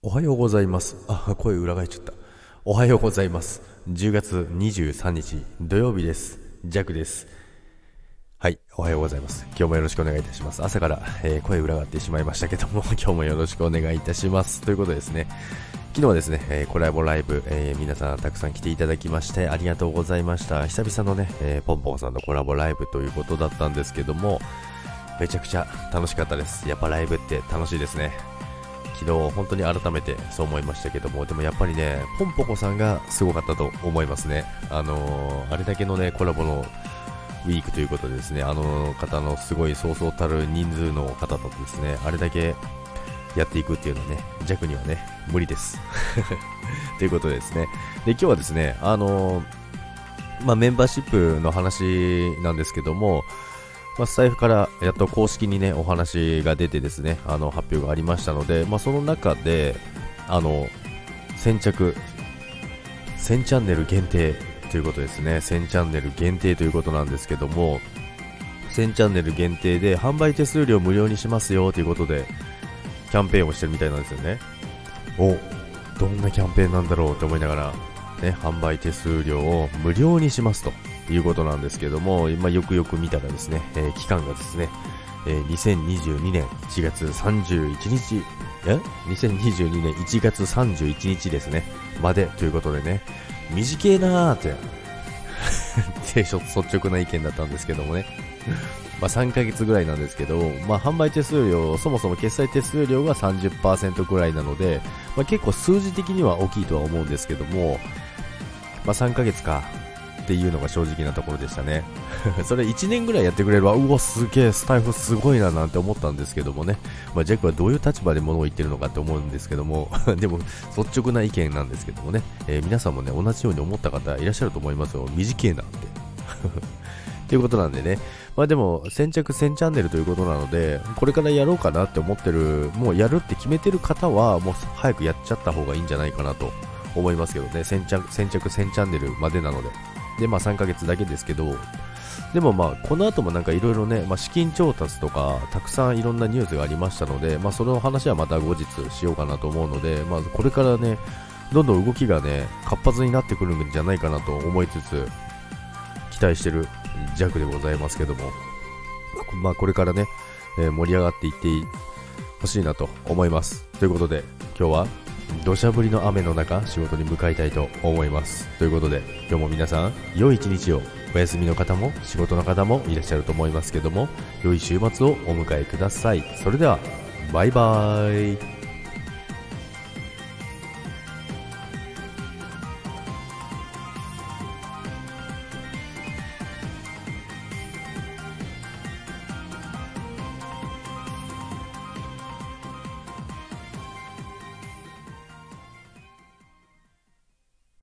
おはようございます。あ、声裏返っちゃった。おはようございます。10月23日土曜日です。ジャックです。はい、おはようございます。今日もよろしくお願いいたします。朝から、えー声裏返ってしまいましたけども、今日もよろしくお願いいたします。ということですね、昨日はですね、えーコラボライブ、えー皆さんたくさん来ていただきましてありがとうございました。久々のね、えポンポンさんのコラボライブということだったんですけども、めちゃくちゃ楽しかったです。やっぱライブって楽しいですね。昨日本当に改めてそう思いましたけども、でもやっぱりね、ポンポコさんがすごかったと思いますね。あのーあれだけのね、コラボのウィークということでですね、あの方のすごいそうそうたる人数の方とですね、あれだけやっていくっていうのはね、弱にはね、無理です。ということでですね、で、今日はですね、あのーまあ、メンバーシップの話なんですけども、まあ、スタイフからやっと公式にね、お話が出てですね、あの、発表がありましたので、まあ、その中で、あの、先着、1000チャンネル限定ということですね。1000チャンネル限定ということなんですけども、1000チャンネル限定で販売手数料無料にしますよということで、キャンペーンをしてるみたいなんですよね。お、どんなキャンペーンなんだろうと思いながら、ね、販売手数料を無料にしますということなんですけども、今よくよく見たらですね、えー期間がですね、えー2022年1月31日、え ?2022 年1月31日ですね、までということでね、短いなーって、って率直な意見だったんですけどもね、まあ3ヶ月ぐらいなんですけど、まあ販売手数料、そもそも決済手数料が30%ぐらいなので、まあ結構数字的には大きいとは思うんですけども、まあ3ヶ月かっていうのが正直なところでしたね。それ1年ぐらいやってくれれば、うわ、すげえ、スタイフすごいななんて思ったんですけどもね。まあジャックはどういう立場で物を言ってるのかって思うんですけども、でも率直な意見なんですけどもね、えー皆さんもね、同じように思った方いらっしゃると思いますよ。短いなって。ということなんでね、まあでも先着1000チャンネルということなので、これからやろうかなって思ってる、もうやるって決めてる方は、もう早くやっちゃった方がいいんじゃないかなと思いますけどね、先着先着1000チャンネルまでなので。で、まあ3ヶ月だけですけど、でもまあこの後もなんかいろいろね、まあ、資金調達とかたくさんいろんなニュースがありましたので、まあその話はまた後日しようかなと思うので、まずこれからね、どんどん動きがね、活発になってくるんじゃないかなと思いつつ、期待してる弱でございますけども、まあこれからね、えー盛り上がっていってほしいなと思います。ということで、今日は土砂降りの雨の中、仕事に向かいたいと思います。ということで、今日も皆さん、良い一日を、お休みの方も仕事の方もいらっしゃると思いますけども、良い週末をお迎えください。それでは、バイバーイ。